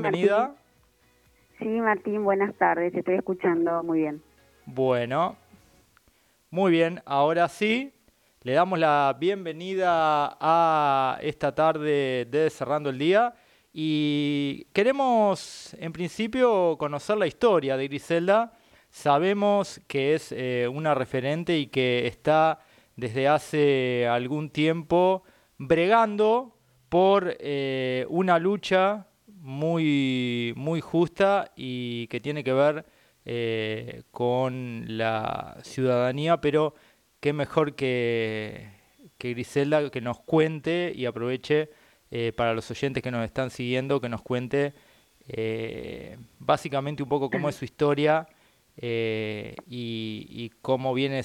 bienvenida. Sí, Martín, buenas tardes, te estoy escuchando muy bien. Bueno, muy bien, ahora sí, le damos la bienvenida a esta tarde de Cerrando el Día y queremos en principio conocer la historia de Griselda. Sabemos que es eh, una referente y que está desde hace algún tiempo bregando por eh, una lucha muy, muy justa y que tiene que ver eh, con la ciudadanía, pero qué mejor que, que Griselda que nos cuente y aproveche eh, para los oyentes que nos están siguiendo, que nos cuente eh, básicamente un poco cómo es su historia y, y, cómo viene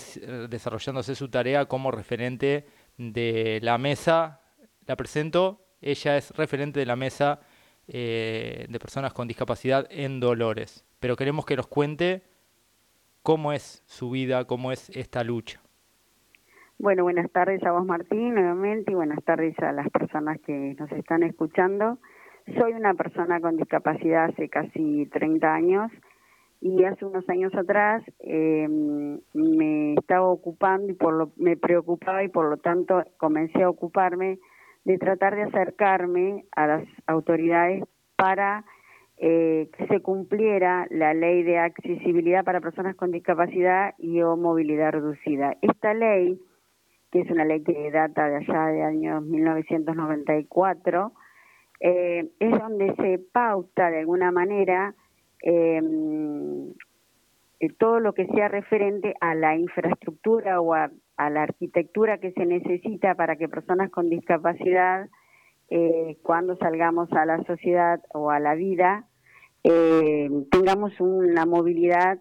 desarrollándose su tarea como referente de la mesa. La presento, ella es referente de la mesa eh, de personas con discapacidad en Dolores. Pero queremos que nos cuente cómo es su vida, cómo es esta lucha. Bueno, buenas tardes a vos Martín nuevamente y buenas tardes a las personas que nos están escuchando. Soy una persona con discapacidad hace casi 30 años y hace unos años atrás eh, me estaba ocupando y por lo, me preocupaba y por lo tanto comencé a ocuparme de tratar de acercarme a las autoridades para eh, que se cumpliera la ley de accesibilidad para personas con discapacidad y o movilidad reducida. Esta ley, que es una ley que data de allá de años 1994, eh, es donde se pauta de alguna manera em, eh, todo lo que sea referente a la infraestructura o a a la arquitectura que se necesita para que personas con discapacidad, eh, cuando salgamos a la sociedad o a la vida, eh, tengamos una movilidad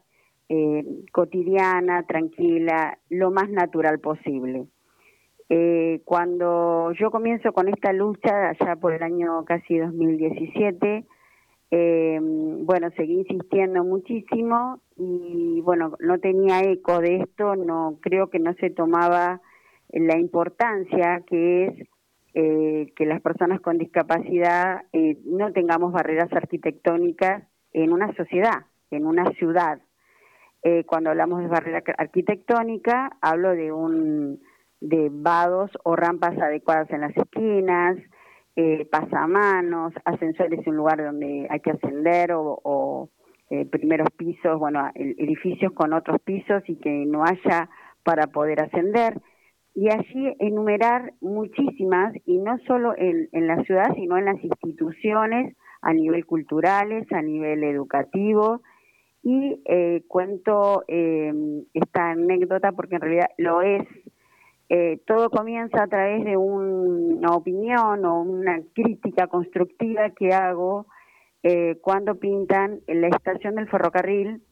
eh, cotidiana, tranquila, lo más natural posible. cuando yo comienzo con esta lucha, allá por el año casi 2017, bueno, seguí insistiendo muchísimo y bueno, no tenía eco de esto, no creo que no se tomaba la importancia que es eh, que las personas con discapacidad eh, no tengamos barreras arquitectónicas en una sociedad, en una ciudad. Eh, cuando hablamos de barrera arquitectónica, hablo de un de vados o rampas adecuadas en las esquinas, pasamanos, ascensores en un lugar donde hay que ascender o eh, primeros pisos, bueno, edificios con otros pisos y que no haya para poder ascender. Y allí enumerar muchísimas, y no solo en, la ciudad, sino en las instituciones a nivel culturales, a nivel educativo. Y eh, cuento eh, esta anécdota porque en realidad lo es. Todo comienza a través de una opinión o una crítica constructiva que hago eh, cuando pintan la estación del ferrocarril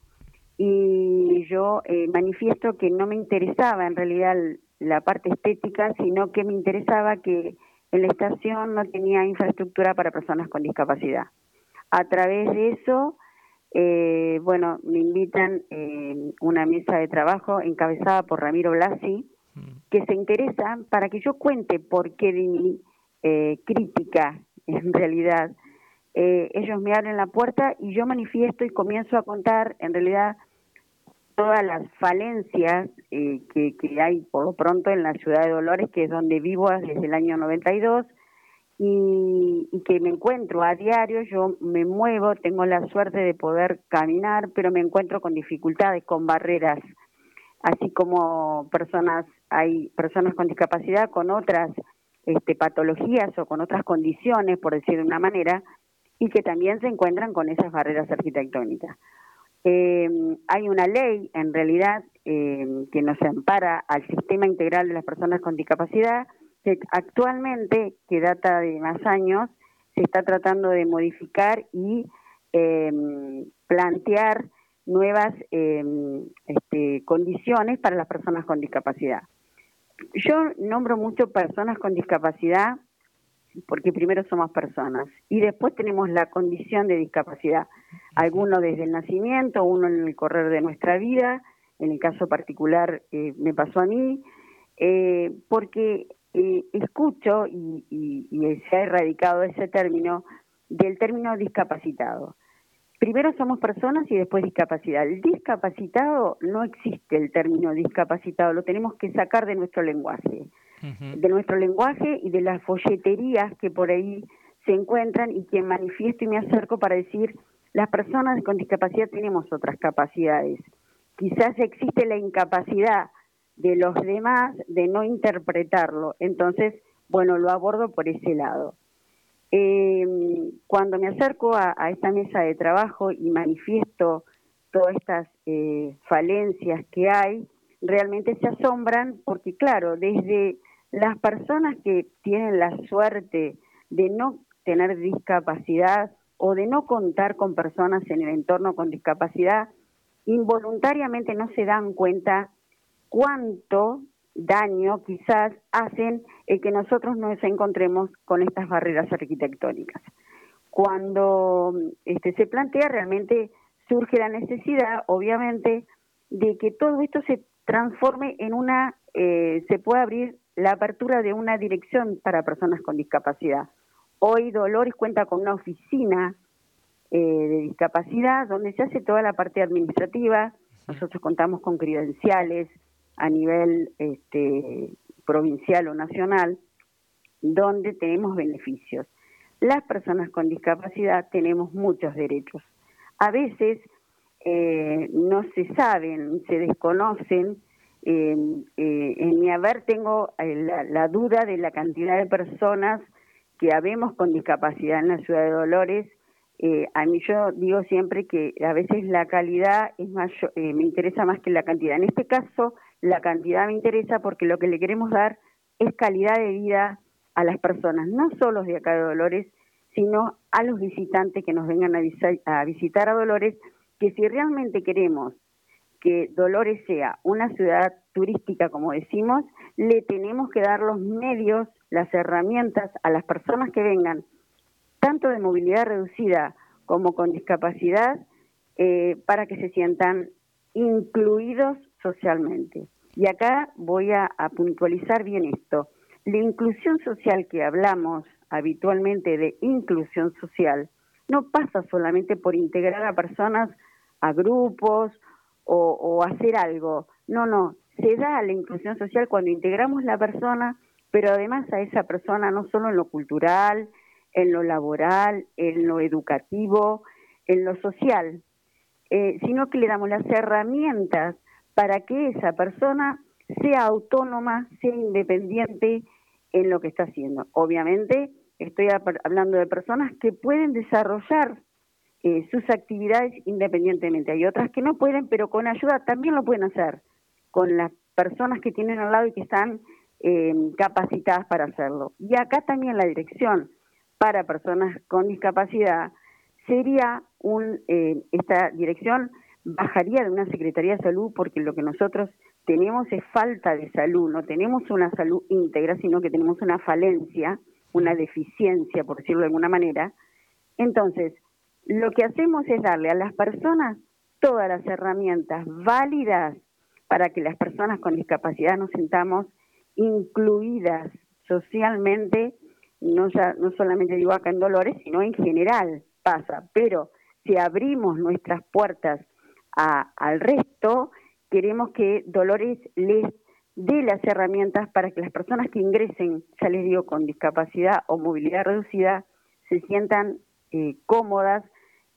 y yo eh, manifiesto que no me interesaba en realidad la parte estética, sino que me interesaba que en la estación no tenía infraestructura para personas con discapacidad. A través de eso, eh, bueno, me invitan eh, una mesa de trabajo encabezada por Ramiro Blasi. Que se interesa para que yo cuente por qué de mi eh, crítica, en realidad, eh, ellos me abren la puerta y yo manifiesto y comienzo a contar en realidad todas las falencias eh, que, que, hay por lo pronto en la ciudad de Dolores, que es donde vivo desde el año 92 y, y que me encuentro a diario, yo me muevo, tengo la suerte de poder caminar, pero me encuentro con dificultades, con barreras, así como personas, hay personas con discapacidad con otras este, patologías o con otras condiciones, por decir de una manera, y que también se encuentran con esas barreras arquitectónicas. Eh, hay una ley, en realidad, eh, que nos ampara al sistema integral de las personas con discapacidad, que actualmente, que data de más años, se está tratando de modificar y eh, plantear nuevas este, condiciones para las personas con discapacidad. Yo nombro mucho personas con discapacidad porque primero somos personas y después tenemos la condición de discapacidad, alguno desde el nacimiento, uno en el correr de nuestra vida, en el caso particular eh, me pasó a mí, eh, porque eh, escucho y, y, se ha erradicado ese término del término discapacitado. Primero somos personas y después discapacidad. El discapacitado no existe el término discapacitado, lo tenemos que sacar de nuestro lenguaje, de nuestro lenguaje y de las folleterías que por ahí se encuentran y que manifiesto y me acerco para decir las personas con discapacidad tenemos otras capacidades. Quizás existe la incapacidad de los demás de no interpretarlo. Entonces, bueno, lo abordo por ese lado. Eh, cuando me acerco a, esta mesa de trabajo y manifiesto todas estas eh, falencias que hay, realmente se asombran porque, claro, desde las personas que tienen la suerte de no tener discapacidad o de no contar con personas en el entorno con discapacidad, involuntariamente no se dan cuenta cuánto daño quizás hacen el que nosotros nos encontremos con estas barreras arquitectónicas. Cuando este, se plantea realmente surge la necesidad, obviamente, de que todo esto se transforme en una, eh, se pueda abrir la apertura de una dirección para personas con discapacidad. Hoy Dolores cuenta con una oficina eh, de discapacidad donde se hace toda la parte administrativa. Nosotros contamos con credenciales a nivel este, provincial o nacional donde tenemos beneficios. Las personas con discapacidad tenemos muchos derechos. A veces eh, no se saben, se desconocen. Eh, en mi haber tengo la, duda de la cantidad de personas que habemos con discapacidad en la ciudad de Dolores, eh, a mí yo digo siempre que a veces la calidad es eh, me interesa más que la cantidad. En este caso, la cantidad me interesa porque lo que le queremos dar es calidad de vida a las personas, no solo de acá de Dolores, sino a los visitantes que nos vengan a, a visitar a Dolores, que si realmente queremos que Dolores sea una ciudad turística, como decimos, le tenemos que dar los medios, las herramientas a las personas que vengan, tanto de movilidad reducida como con discapacidad, eh, para que se sientan incluidos socialmente. Y acá voy a, puntualizar bien esto. La inclusión social que hablamos habitualmente de inclusión social no pasa solamente por integrar a personas a grupos o, hacer algo. No, no, se da la inclusión social cuando integramos la persona, pero además a esa persona no solo en lo cultural, en lo laboral, en lo educativo, en lo social, eh, sino que le damos las herramientas para que esa persona sea autónoma, sea independiente en lo que está haciendo. Obviamente estoy hablando de personas que pueden desarrollar eh, sus actividades independientemente. Hay otras que no pueden, pero con ayuda también lo pueden hacer, con las personas que tienen al lado y que están eh, capacitadas para hacerlo. Y acá también la dirección para personas con discapacidad sería un, eh, esta dirección bajaría de una Secretaría de Salud porque lo que nosotros tenemos es falta de salud, no tenemos una salud íntegra, sino que tenemos una falencia, una deficiencia, por decirlo de alguna manera. Entonces, lo que hacemos es darle a las personas todas las herramientas válidas para que las personas con discapacidad nos sintamos incluidas socialmente, no, ya, no solamente digo acá en Dolores, sino en general pasa, pero si abrimos nuestras puertas al resto, queremos que Dolores les dé las herramientas para que las personas que ingresen, ya les digo, con discapacidad o movilidad reducida, se sientan eh, cómodas,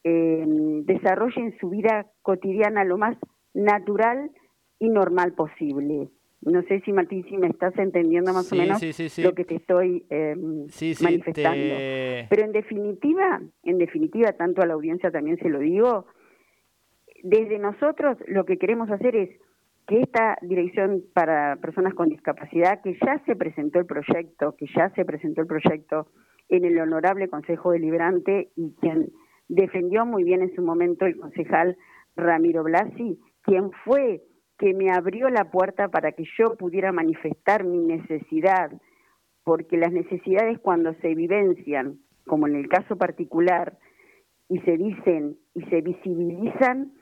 eh, desarrollen su vida cotidiana lo más natural y normal posible. No sé si Martín, si me estás entendiendo más o menos lo que te estoy em, manifestando. Pero en definitiva, en definitiva, tanto a la audiencia también se lo digo, desde nosotros lo que queremos hacer es que esta dirección para personas con discapacidad, que ya se presentó el proyecto, que ya se presentó el proyecto en el honorable Consejo Deliberante y quien defendió muy bien en su momento el concejal Ramiro Blasi, quien fue que me abrió la puerta para que yo pudiera manifestar mi necesidad, porque las necesidades cuando se vivencian, como en el caso particular, y se dicen y se visibilizan,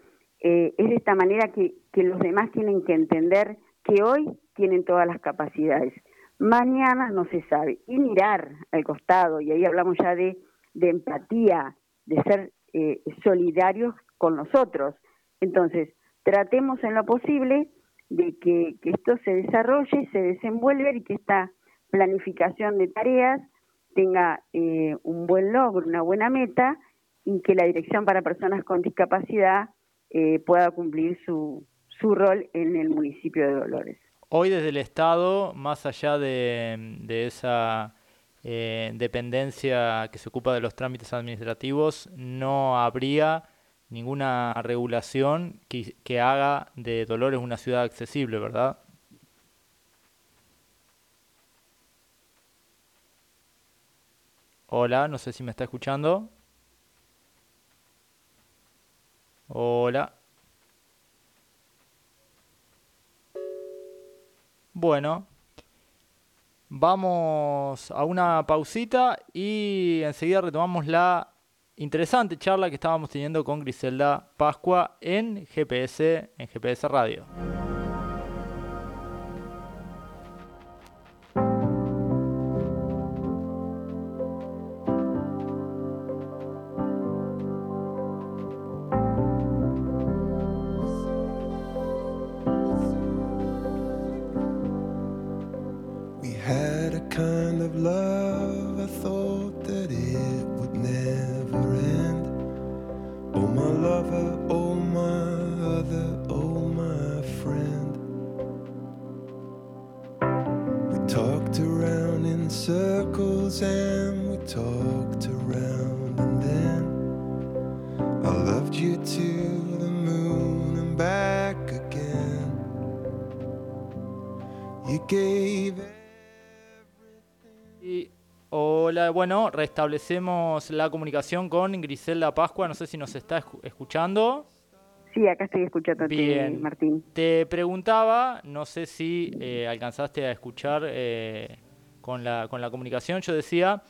eh, es de esta manera que, los demás tienen que entender que hoy tienen todas las capacidades. Mañana no se sabe. Y mirar al costado, y ahí hablamos ya de empatía, de ser eh, solidarios con nosotros. Entonces, tratemos en lo posible de que, esto se desarrolle, se desenvuelva y que esta planificación de tareas tenga eh, un buen logro, una buena meta y que la Dirección para Personas con Discapacidad eh, pueda cumplir su, su rol en el municipio de Dolores. Hoy desde el Estado, más allá de, esa eh, dependencia que se ocupa de los trámites administrativos, no habría ninguna regulación que, que haga de Dolores una ciudad accesible, ¿verdad? Hola, no sé si me está escuchando. Hola. Bueno, vamos a una pausita y enseguida retomamos la interesante charla que estábamos teniendo con Griselda Pascua en GPS, en GPS Radio. Restablecemos la comunicación con Griselda Pascua. No sé si nos está escuchando. Sí, acá estoy escuchando Bien. Martín. Te preguntaba, no sé si eh, alcanzaste a escuchar eh, con, la, con la comunicación, yo decía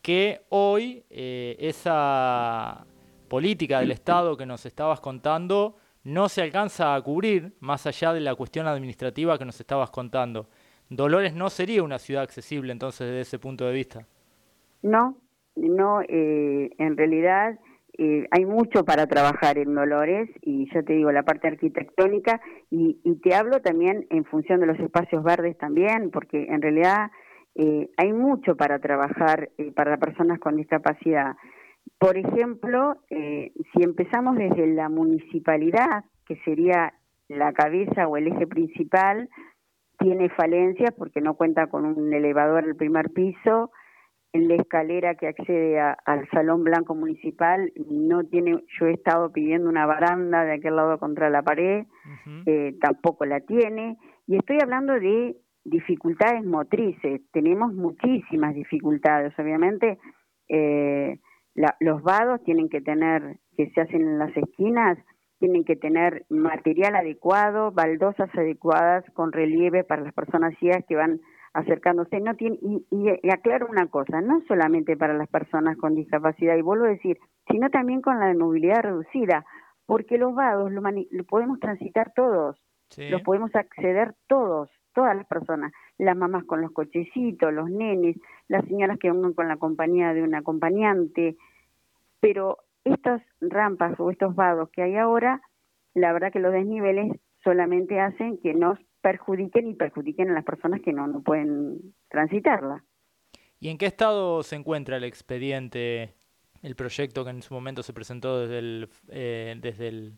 que hoy eh, esa política del Estado que nos estabas contando no se alcanza a cubrir más allá de la cuestión administrativa que nos estabas contando. Dolores no sería una ciudad accesible entonces desde ese punto de vista. No, no, eh, en realidad eh, hay mucho para trabajar en Dolores y yo te digo la parte arquitectónica y, te hablo también en función de los espacios verdes también, porque en realidad eh, hay mucho para trabajar para personas con discapacidad. Por ejemplo, si empezamos desde la municipalidad, que sería la cabeza o el eje principal, tiene falencias porque no cuenta con un elevador al primer piso, en la escalera que accede al Salón Blanco Municipal no tiene, yo he estado pidiendo una baranda de aquel lado contra la pared, eh, tampoco la tiene, y estoy hablando de dificultades motrices, tenemos muchísimas dificultades, obviamente eh, los vados tienen que tener, que se hacen en las esquinas, tienen que tener material adecuado, baldosas adecuadas con relieve para las personas ciegas que van acercándose. No tiene, y, aclaro una cosa, no solamente para las personas con discapacidad, y vuelvo a decir, sino también con la movilidad reducida, porque los vados lo, podemos transitar todos, los podemos acceder todos, todas las personas, las mamás con los cochecitos, los nenes, las señoras que van con la compañía de un acompañante, pero estas rampas o estos vados que hay ahora, la verdad que los desniveles solamente hacen que nos perjudiquen y perjudiquen a las personas que no, no pueden transitarla. ¿Y en qué estado se encuentra el expediente, el proyecto que en su momento se presentó desde el, eh, desde el,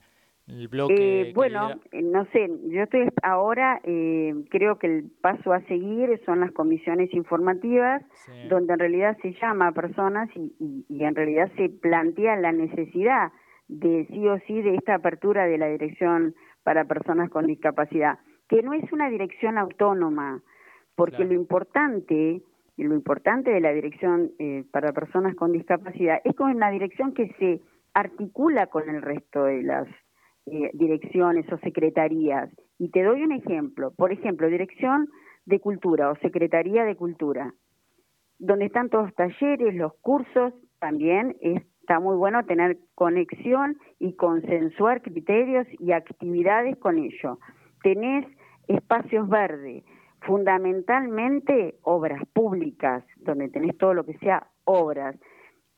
bloque? Eh, bueno, eh, no sé, yo estoy ahora, eh, creo que el paso a seguir son las comisiones informativas, donde en realidad se llama a personas y, y, y en realidad se plantea la necesidad de sí o sí de esta apertura de la dirección para personas con discapacidad que no es una dirección autónoma, porque lo importante, lo importante de la dirección eh, para personas con discapacidad es como una dirección que se articula con el resto de las eh, direcciones o secretarías. Y te doy un ejemplo, por ejemplo, Dirección de Cultura o Secretaría de Cultura, donde están todos los talleres, los cursos, también está muy bueno tener conexión y consensuar criterios y actividades con ello. Tenés espacios verdes, fundamentalmente obras públicas, donde tenés todo lo que sea obras.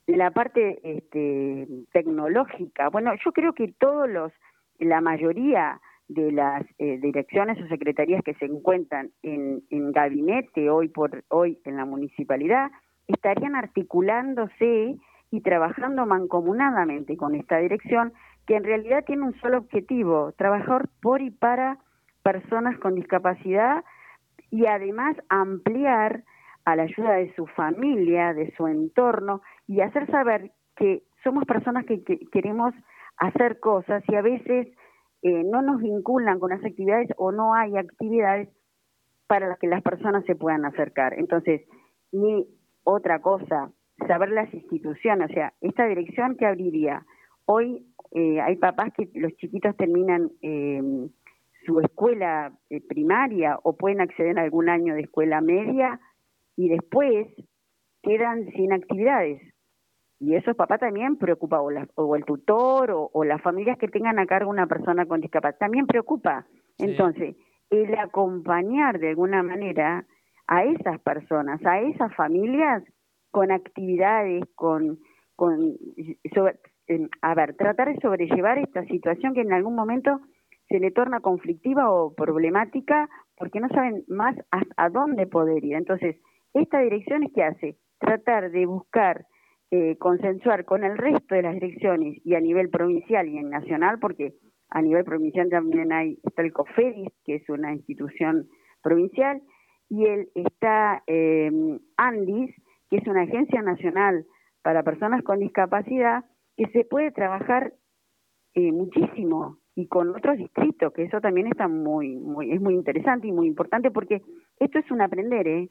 la parte este, tecnológica, bueno, yo creo que todos los, la mayoría de las eh, direcciones o secretarías que se encuentran en, en gabinete hoy por hoy en la municipalidad estarían articulándose y trabajando mancomunadamente con esta dirección que en realidad tiene un solo objetivo, trabajar por y para personas con discapacidad y además ampliar a la ayuda de su familia, de su entorno y hacer saber que somos personas que, queremos hacer cosas y a veces eh, no nos vinculan con las actividades o no hay actividades para las que las personas se puedan acercar. Entonces, ni otra cosa, saber las instituciones, o sea, esta dirección que abriría. Hoy eh, hay papás que los chiquitos terminan eh, su escuela primaria o pueden acceder a algún año de escuela media y después quedan sin actividades. Y eso papá también preocupa, o, o el tutor o, las familias que tengan a cargo una persona con discapacidad, también preocupa. Entonces, el acompañar de alguna manera a esas personas, a esas familias con actividades, con, con a ver, tratar de sobrellevar esta situación que en algún momento se le torna conflictiva o problemática porque no saben más a dónde poder ir. Entonces, esta dirección es que hace tratar de buscar eh, consensuar con el resto de las direcciones y a nivel provincial y en nacional, porque a nivel provincial también hay está el COFEDIS, que es una institución provincial, y el, está eh, ANDIS, que es una agencia nacional para personas con discapacidad, que se puede trabajar eh, muchísimo y con otros distritos, que eso también está muy, muy, es muy interesante y muy importante porque esto es un aprender, ¿eh?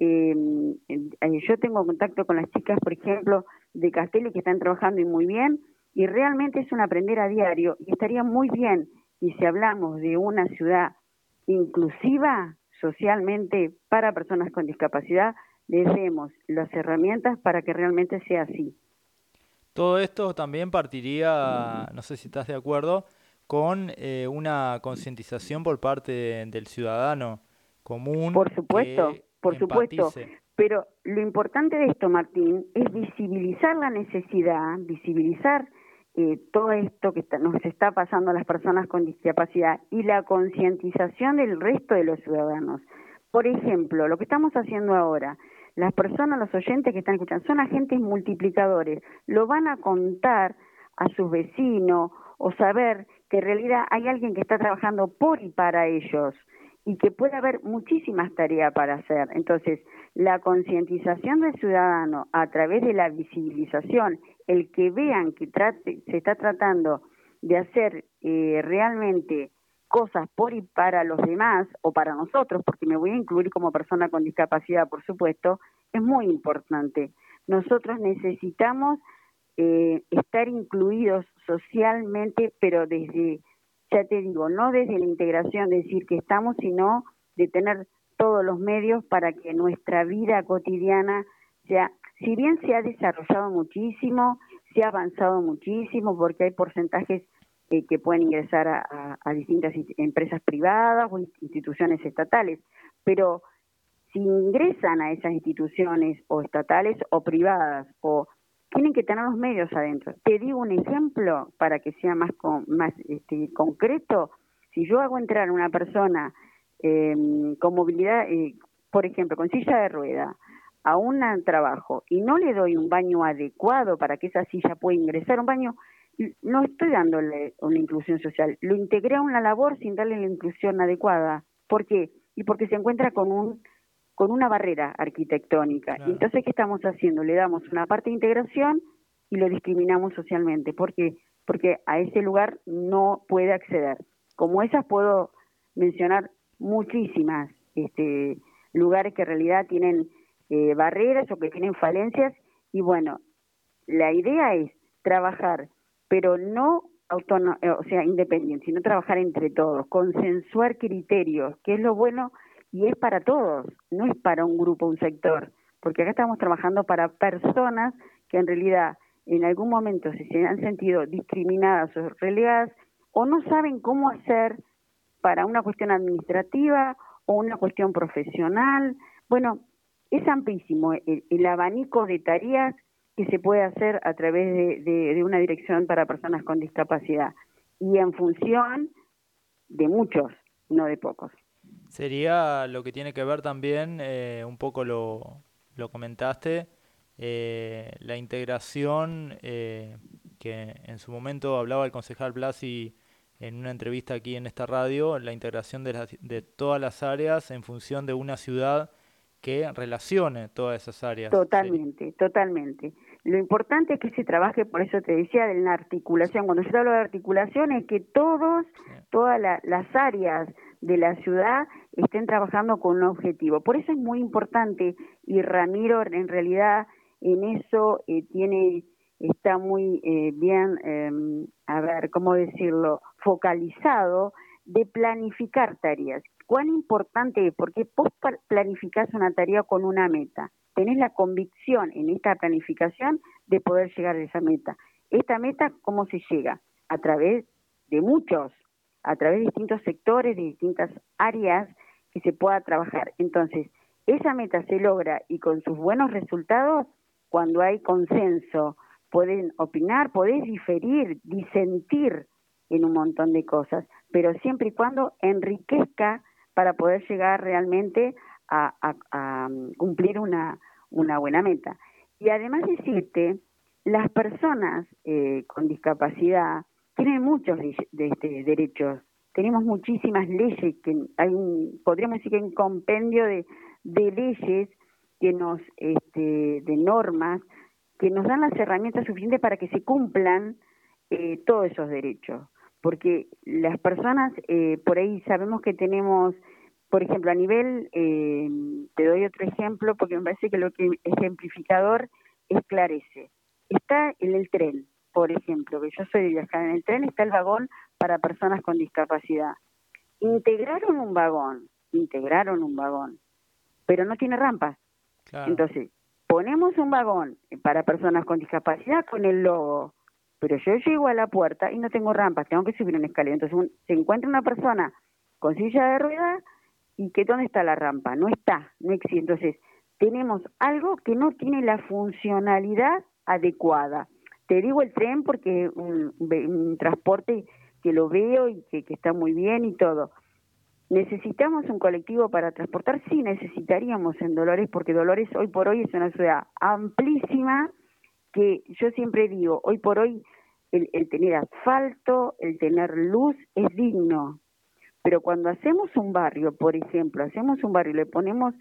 Em, eh, yo tengo contacto con las chicas, por ejemplo, de Castelli que están trabajando y muy bien, y realmente es un aprender a diario, y estaría muy bien, y si hablamos de una ciudad inclusiva socialmente para personas con discapacidad, les demos las herramientas para que realmente sea así. Todo esto también partiría, no sé si estás de acuerdo, con eh, una concientización por parte del ciudadano común. Por supuesto por supuesto. Pero lo importante de esto, Martín, es visibilizar la necesidad, visibilizar eh, todo esto que nos está pasando a las personas con discapacidad y la concientización del resto de los ciudadanos. Por ejemplo, lo que estamos haciendo ahora, las personas, los oyentes que están escuchando, son agentes multiplicadores, lo van a contar a sus vecinos o saber que en realidad hay alguien que está trabajando por y para ellos y que puede haber muchísimas tareas para hacer. Entonces, la concientización del ciudadano a través de la visibilización, el que vean que se está tratando de hacer eh, realmente cosas por y para los demás o para nosotros, porque me voy a incluir como persona con discapacidad, por supuesto, es muy importante. Nosotros necesitamos eh, estar incluidos socialmente, pero desde ya te digo, no desde la integración, de decir que estamos, sino de tener todos los medios para que nuestra vida cotidiana sea, si bien se ha desarrollado muchísimo, se ha avanzado muchísimo, porque hay porcentajes eh, que pueden ingresar a, a, distintas empresas privadas o instituciones estatales, pero si ingresan a esas instituciones o estatales o privadas o tienen que tener los medios adentro. Te digo un ejemplo para que sea más, más este, concreto. Si yo hago entrar a una persona em, con movilidad, eh, por ejemplo, con silla de rueda, a un trabajo y no le doy un baño adecuado para que esa silla pueda ingresar un baño, no estoy dándole una inclusión social. Lo integré a una labor sin darle la inclusión adecuada. ¿Por qué? Y porque se encuentra con un con una barrera arquitectónica. Y entonces, ¿qué estamos haciendo? Le damos una parte de integración y lo discriminamos socialmente. ¿Por qué? Porque a ese lugar no puede acceder. Como esas puedo mencionar muchísimas este, lugares que en realidad tienen eh, barreras o que tienen falencias. Y bueno, la idea es trabajar, pero no autónomo, eh, o sea, independiente, sino trabajar entre todos, consensuar criterios, que es lo bueno y es para todos, no es para un grupo, un sector, porque acá estamos trabajando para personas que en realidad en algún momento se han sentido discriminadas o relegadas o no saben cómo hacer para una cuestión administrativa o una cuestión profesional. Bueno, es amplísimo el, abanico de tareas que se puede hacer a través de, una dirección para personas con discapacidad y en función de muchos, no de pocos. Sería lo que tiene que ver también, eh, un poco lo, lo comentaste, eh, la integración eh, que en su momento hablaba el concejal Blasi en una entrevista aquí en esta radio, la integración de, de todas las áreas en función de una ciudad que relacione todas esas áreas. Totalmente, totalmente. Lo importante es que se trabaje, por eso te decía, en la articulación. Cuando yo hablo de articulación es que todos, todas las áreas de la ciudad estén trabajando con un objetivo. Por eso es muy importante y Ramiro en realidad en eso eh, tiene está muy eh, bien, em, a ver, ¿cómo decirlo?, focalizado de planificar tareas. ¿Cuán importante es? Porque vos planificás una tarea con una meta. Tenés la convicción en esta planificación de poder llegar a esa meta. Esta meta, ¿cómo se llega? A través de muchos, a través de distintos sectores, de distintas áreas que se pueda trabajar. Entonces, esa meta se logra y con sus buenos resultados cuando hay consenso, pueden opinar, podés diferir, disentir en un montón de cosas, pero siempre y cuando enriquezca para poder llegar realmente a, mm, cumplir una, buena meta. Y además decirte, las personas eh, con discapacidad tienen muchos de, este, derechos. Tenemos muchísimas leyes, que hay podríamos decir que un compendio de, de leyes que nos, este, de normas, que nos dan las herramientas suficientes para que se cumplan eh, todos esos derechos. Porque las personas, eh, por ahí sabemos que tenemos, por ejemplo, a nivel, eh, te doy otro ejemplo, porque me parece que lo que ejemplificador esclarece. Está en el tren, por ejemplo, que yo soy de viajar en el tren, está el vagón para personas con discapacidad. Integraron un vagón, integraron un vagón, pero no tiene rampas. Entonces, ponemos un vagón para personas con discapacidad con el logo, pero yo llego a la puerta y no tengo rampas, tengo que subir una escalera. Entonces, se encuentra una persona con silla de ruedas y que dónde está la rampa, no está, no existe. Entonces, tenemos algo que no tiene la funcionalidad adecuada. Te digo el tren porque es un, transporte que lo veo y que está muy bien y todo ¿Necesitamos un colectivo para transportar? Sí, necesitaríamos en Dolores, porque Dolores hoy por hoy es una ciudad amplísima que yo siempre digo, hoy por hoy el, tener asfalto, el tener luz es digno. Pero cuando hacemos un barrio, por ejemplo, hacemos un barrio, le ponemos,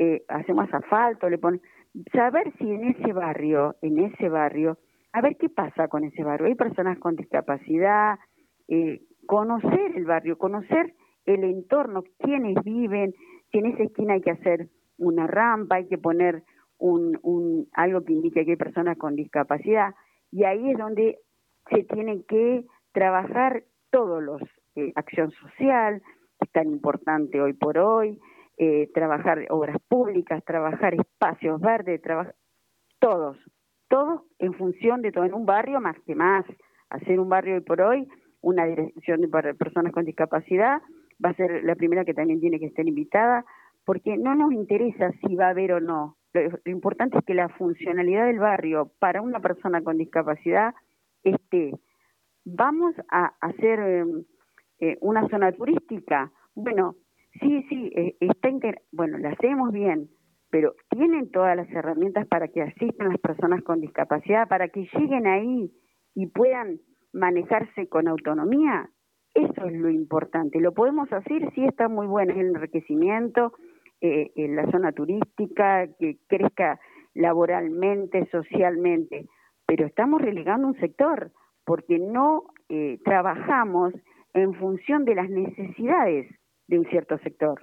eh, hacemos asfalto, le ponemos, saber si en ese barrio, en ese barrio, a ver qué pasa con ese barrio. Hay personas con discapacidad, eh, conocer el barrio, conocer el entorno, quiénes viven, si en esa esquina hay que hacer una rampa, hay que poner un, un, algo que indique que hay personas con discapacidad, y ahí es donde se tiene que trabajar todos los, eh, acción social, que es tan importante hoy por hoy, eh, trabajar obras públicas, trabajar espacios verdes, trabajar todos, todos en función de todo, en un barrio más que más, hacer un barrio hoy por hoy, una dirección para personas con discapacidad, va a ser la primera que también tiene que estar invitada, porque no nos interesa si va a haber o no. Lo, importante es que la funcionalidad del barrio para una persona con discapacidad esté. Vamos a hacer em, eh, una zona turística. Bueno, sí, sí, eh, está bueno, la hacemos bien, pero tienen todas las herramientas para que asistan las personas con discapacidad, para que lleguen ahí y puedan manejarse con autonomía. Eso es lo importante. Lo podemos hacer, sí está muy bueno el enriquecimiento eh, en la zona turística, que crezca laboralmente, socialmente, pero estamos relegando un sector porque no eh, trabajamos en función de las necesidades de un cierto sector.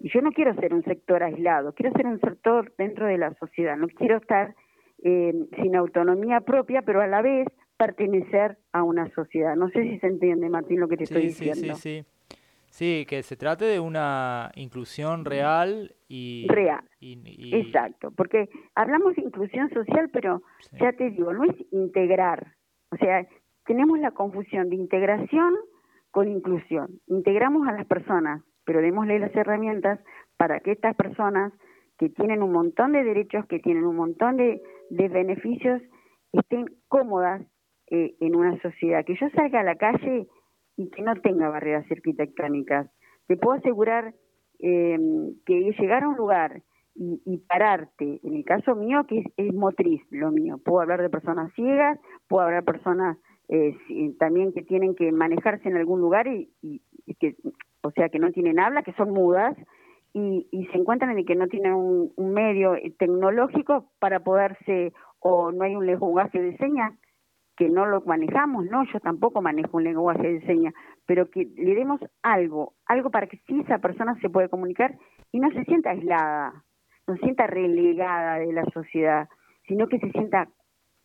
Y yo no quiero ser un sector aislado, quiero ser un sector dentro de la sociedad, no quiero estar eh, sin autonomía propia, pero a la vez pertenecer a una sociedad. No sé si se entiende, Martín, lo que te estoy diciendo. Sí, sí, sí. que se trate de una inclusión real y... Real, exacto, porque hablamos de inclusión social, pero ya te digo, no es integrar. O sea, tenemos la confusión de integración con inclusión. Integramos a las personas, pero démosle las herramientas para que estas personas que tienen un montón de derechos, que tienen un montón de, beneficios, estén cómodas eh, en una sociedad. Que yo salga a la calle y que no tenga barreras arquitectónicas. Te puedo asegurar eh, que llegar a un lugar y, pararte, en el caso mío, que es, motriz lo mío, puedo hablar de personas ciegas, puedo hablar de personas eh, también que tienen que manejarse en algún lugar y, que, o sea, que no tienen habla, que son mudas, y, se encuentran en el que no tienen un, medio tecnológico para poderse, o no hay un lenguaje de señas, que no lo manejamos, no, yo tampoco manejo un lenguaje de señas, pero que le demos algo, algo para que sí esa persona se pueda comunicar y no se sienta aislada, no se sienta relegada de la sociedad, sino que se sienta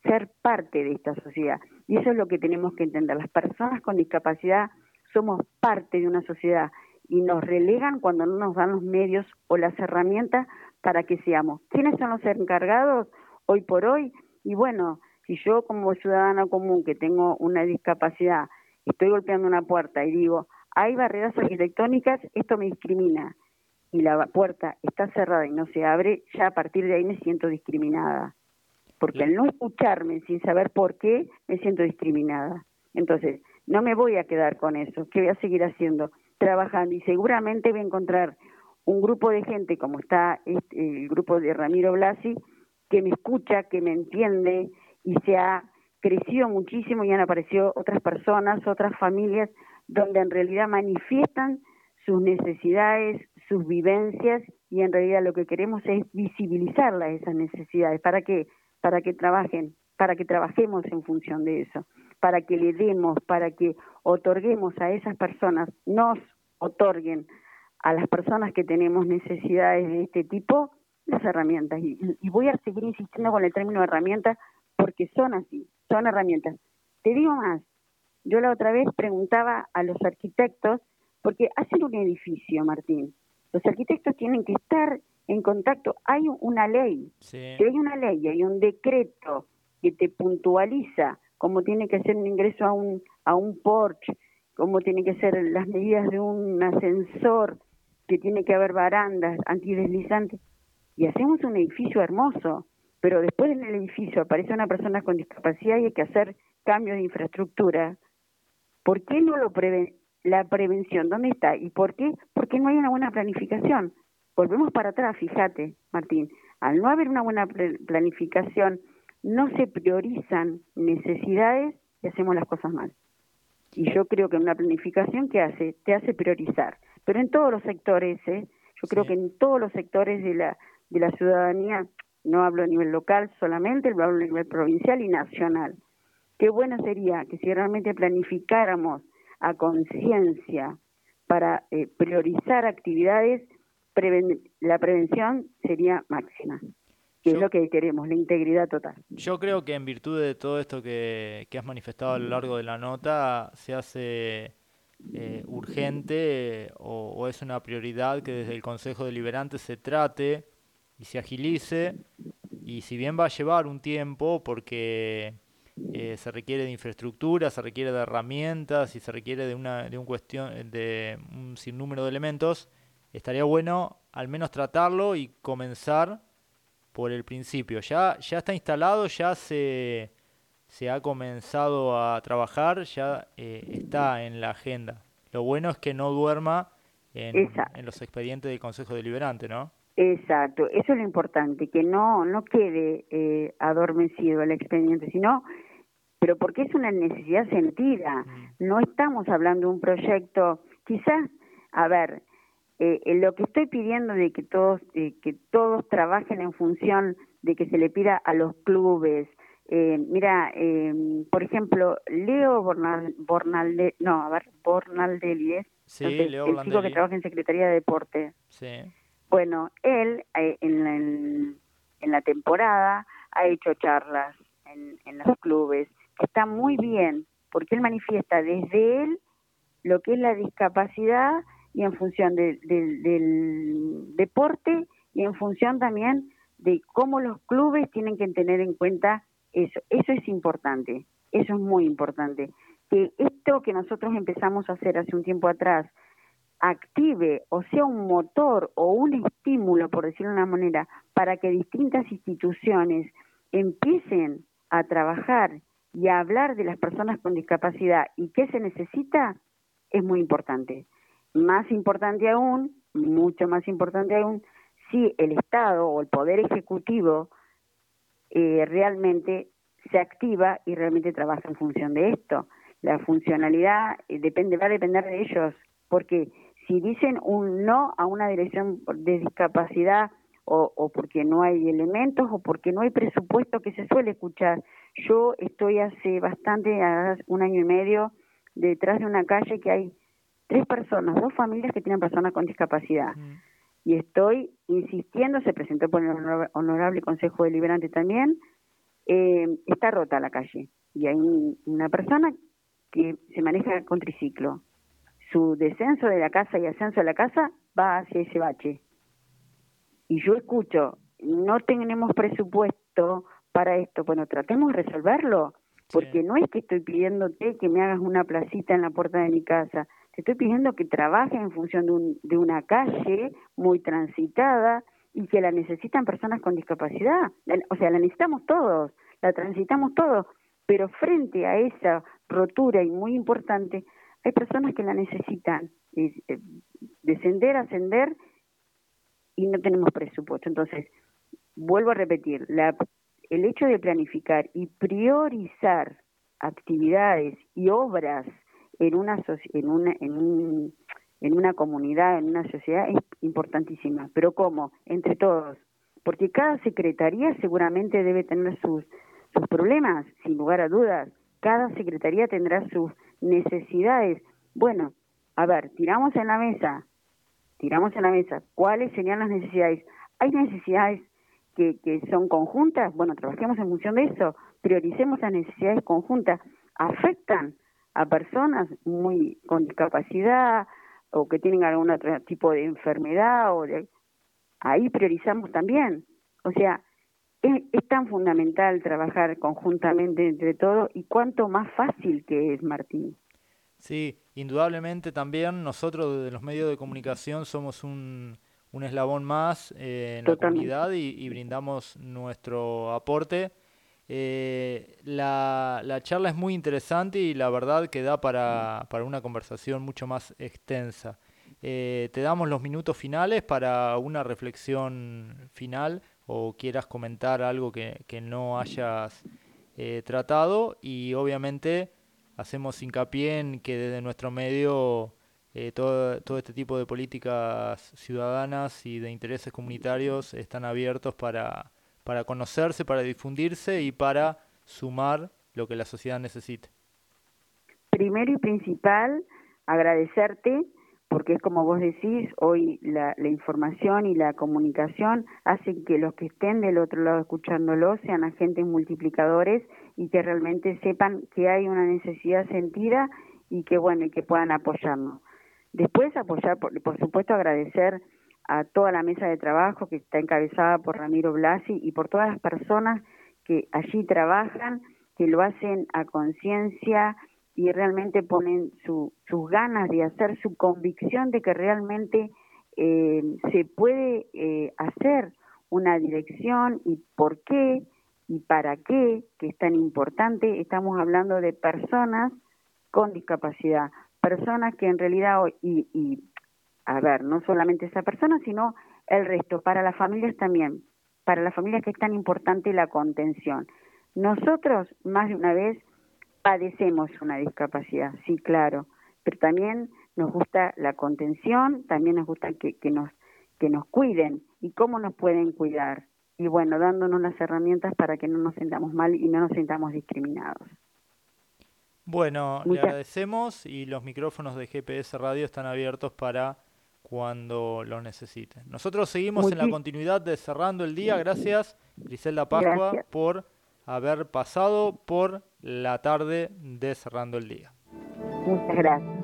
ser parte de esta sociedad. Y eso es lo que tenemos que entender. Las personas con discapacidad somos parte de una sociedad y nos relegan cuando no nos dan los medios o las herramientas para que seamos. ¿Quiénes son los encargados hoy por hoy? Y bueno, si yo como ciudadana común que tengo una discapacidad estoy golpeando una puerta y digo, hay barreras arquitectónicas, esto me discrimina y la puerta está cerrada y no se abre, ya a partir de ahí me siento discriminada. Porque al no escucharme sin saber por qué, me siento discriminada. Entonces, no me voy a quedar con eso. ¿Qué voy a seguir haciendo? Trabajando y seguramente voy a encontrar un grupo de gente, como está este, el grupo de Ramiro Blasi, que me escucha, que me entiende y se ha crecido muchísimo y han aparecido otras personas, otras familias, donde en realidad manifiestan sus necesidades, sus vivencias y en realidad lo que queremos es visibilizarlas esas necesidades para que para que trabajen, para que trabajemos en función de eso, para que le demos, para que otorguemos a esas personas, nos otorguen a las personas que tenemos necesidades de este tipo las herramientas. Y, y voy a seguir insistiendo con el término herramientas porque son así, son herramientas. Te digo más, yo la otra vez preguntaba a los arquitectos, porque hacen un edificio, Martín, los arquitectos tienen que estar en contacto. Hay una ley, hay una ley, hay un decreto que te puntualiza cómo tiene que ser un ingreso a un, a un porche, cómo tienen que ser las medidas de un ascensor, que tiene que haber barandas antideslizantes. Y hacemos un edificio hermoso, pero después en el edificio aparece una persona con discapacidad y hay que hacer cambios de infraestructura. ¿Por qué no lo preven la prevención, ¿dónde está? ¿Y por qué? Porque no hay una buena planificación. Volvemos para atrás, fíjate, Martín. Al no haber una buena planificación, no se priorizan necesidades y hacemos las cosas mal. Y yo creo que una planificación, ¿qué hace? Te hace priorizar. Pero en todos los sectores, ¿eh? yo creo que en todos los sectores de la, de la ciudadanía, no hablo a nivel local solamente, lo hablo a nivel provincial y nacional. Qué bueno sería que si realmente planificáramos a conciencia para eh, priorizar actividades, la prevención sería máxima, que es lo que queremos, la integridad total. Yo creo que en virtud de todo esto que, has manifestado a lo largo de la nota, se hace eh, urgente o, o, es una prioridad que desde el Consejo Deliberante se trate y se agilice, y si bien va a llevar un tiempo, porque eh, se requiere de infraestructura, se requiere de herramientas y se requiere de una de un cuestión de un sinnúmero de elementos, estaría bueno al menos tratarlo y comenzar por el principio. Ya ya está instalado, ya se se ha comenzado a trabajar, ya eh, está en la agenda. Lo bueno es que no duerma en, en, los expedientes del Consejo Deliberante, ¿no? Exacto, eso es lo importante, que no no quede eh, adormecido el expediente, sino pero porque es una necesidad sentida. Mm. No estamos hablando de un proyecto, quizás, a ver, eh, lo que estoy pidiendo de que todos eh, que todos trabajen en función de que se le pida a los clubes. Eh, mira, eh, por ejemplo, Leo Bornal, Bornalde, no, a ver, Bornaldelli sí, Leo el chico que trabaja en Secretaría de Deporte. Sí. Bueno, él en la, en, la temporada ha hecho charlas en, en los clubes, está muy bien, porque él manifiesta desde él lo que es la discapacidad y en función del deporte y en función también de cómo los clubes tienen que tener en cuenta eso. Eso es importante, eso es muy importante. Que esto que nosotros empezamos a hacer hace un tiempo atrás, active o sea un motor o un estímulo, por decirlo de una manera, para que distintas instituciones empiecen a trabajar y a hablar de las personas con discapacidad y qué se necesita, es muy importante. Más importante aún, mucho más importante aún, si el Estado o el Poder Ejecutivo eh, realmente se activa y realmente trabaja en función de esto. La funcionalidad eh, depende, va a depender de ellos, porque si dicen un no a una dirección de discapacidad o, o, porque no hay elementos o porque no hay presupuesto que se suele escuchar. Yo estoy hace bastante, un año y medio, detrás de una calle que hay tres personas, dos familias que tienen personas con discapacidad. Y estoy insistiendo, se presentó por el honorable Consejo Deliberante también, eh, está rota la calle. Y hay una persona que se maneja con triciclo su descenso de la casa y ascenso de la casa va hacia ese bache. Y yo escucho, no tenemos presupuesto para esto, bueno, tratemos de resolverlo, porque no es que estoy pidiéndote que me hagas una placita en la puerta de mi casa, te estoy pidiendo que trabajes en función de, un, de una calle muy transitada y que la necesitan personas con discapacidad. O sea, la necesitamos todos, la transitamos todos, pero frente a esa rotura y muy importante, hay personas que la necesitan, eh, descender, ascender y no tenemos presupuesto. Entonces, vuelvo a repetir, la, el hecho de planificar y priorizar actividades y obras en una, en una, en, un, en una comunidad, en una sociedad, es importantísima. Pero ¿cómo? Entre todos. Porque cada secretaría seguramente debe tener sus, sus problemas, sin lugar a dudas. Cada secretaría tendrá sus necesidades. Bueno, a ver, tiramos en la mesa, tiramos en la mesa, ¿cuáles serían las necesidades? ¿Hay necesidades que, que son conjuntas? Bueno, trabajemos en función de eso, prioricemos las necesidades conjuntas. ¿Afectan a personas muy con discapacidad o que tienen algún otro tipo de enfermedad? o Ahí priorizamos también. O sea, es, es, tan fundamental trabajar conjuntamente entre todos y cuánto más fácil que es, Martín. Sí, indudablemente también nosotros de los medios de comunicación somos un, un eslabón más eh, en la comunidad y, y, brindamos nuestro aporte. Eh, la, la, charla es muy interesante y la verdad que da para, para una conversación mucho más extensa. Eh, te damos los minutos finales para una reflexión final o quieras comentar algo que, que no hayas eh, tratado y obviamente hacemos hincapié en que desde nuestro medio eh, todo, todo este tipo de políticas ciudadanas y de intereses comunitarios están abiertos para, para conocerse, para difundirse y para sumar lo que la sociedad necesite. Primero y principal, agradecerte porque es como vos decís, hoy la, información y la comunicación hacen que los que estén del otro lado escuchándolo sean agentes multiplicadores y que realmente sepan que hay una necesidad sentida y que bueno, y que puedan apoyarnos. Después apoyar, por, por supuesto, agradecer a toda la mesa de trabajo que está encabezada por Ramiro Blasi y por todas las personas que allí trabajan, que lo hacen a conciencia, y realmente ponen su, sus ganas de hacer, su convicción de que realmente eh, se puede eh, hacer una dirección y por qué y para qué, que es tan importante, estamos hablando de personas con discapacidad, personas que en realidad, y, y a ver, no solamente esa persona, sino el resto, para las familias también, para las familias que es tan importante la contención. Nosotros, más de una vez, padecemos una discapacidad, sí, claro, pero también nos gusta la contención, también nos gusta que, que, nos, que nos cuiden y cómo nos pueden cuidar. Y bueno, dándonos las herramientas para que no nos sintamos mal y no nos sintamos discriminados. Bueno, le agradecemos y los micrófonos de GPS Radio están abiertos para cuando lo necesiten. Nosotros seguimos en la continuidad de Cerrando el Día. Gracias, Griselda Pascua, por haber pasado por la tarde de Cerrando el Día. Muchas gracias.